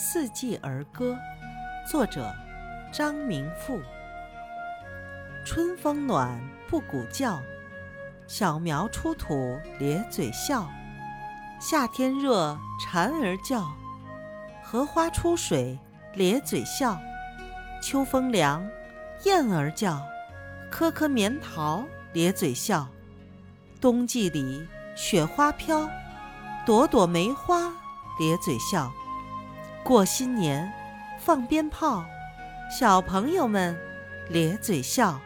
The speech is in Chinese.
四季儿歌》，作者张明富。春风暖，布谷叫，小苗出土咧嘴笑。夏天热，蝉儿叫，荷花出水咧嘴笑。秋风凉，燕儿叫，颗颗棉桃咧嘴笑。冬季里，雪花飘，朵朵梅花咧嘴笑。过新年，放鞭炮，小朋友们咧嘴笑。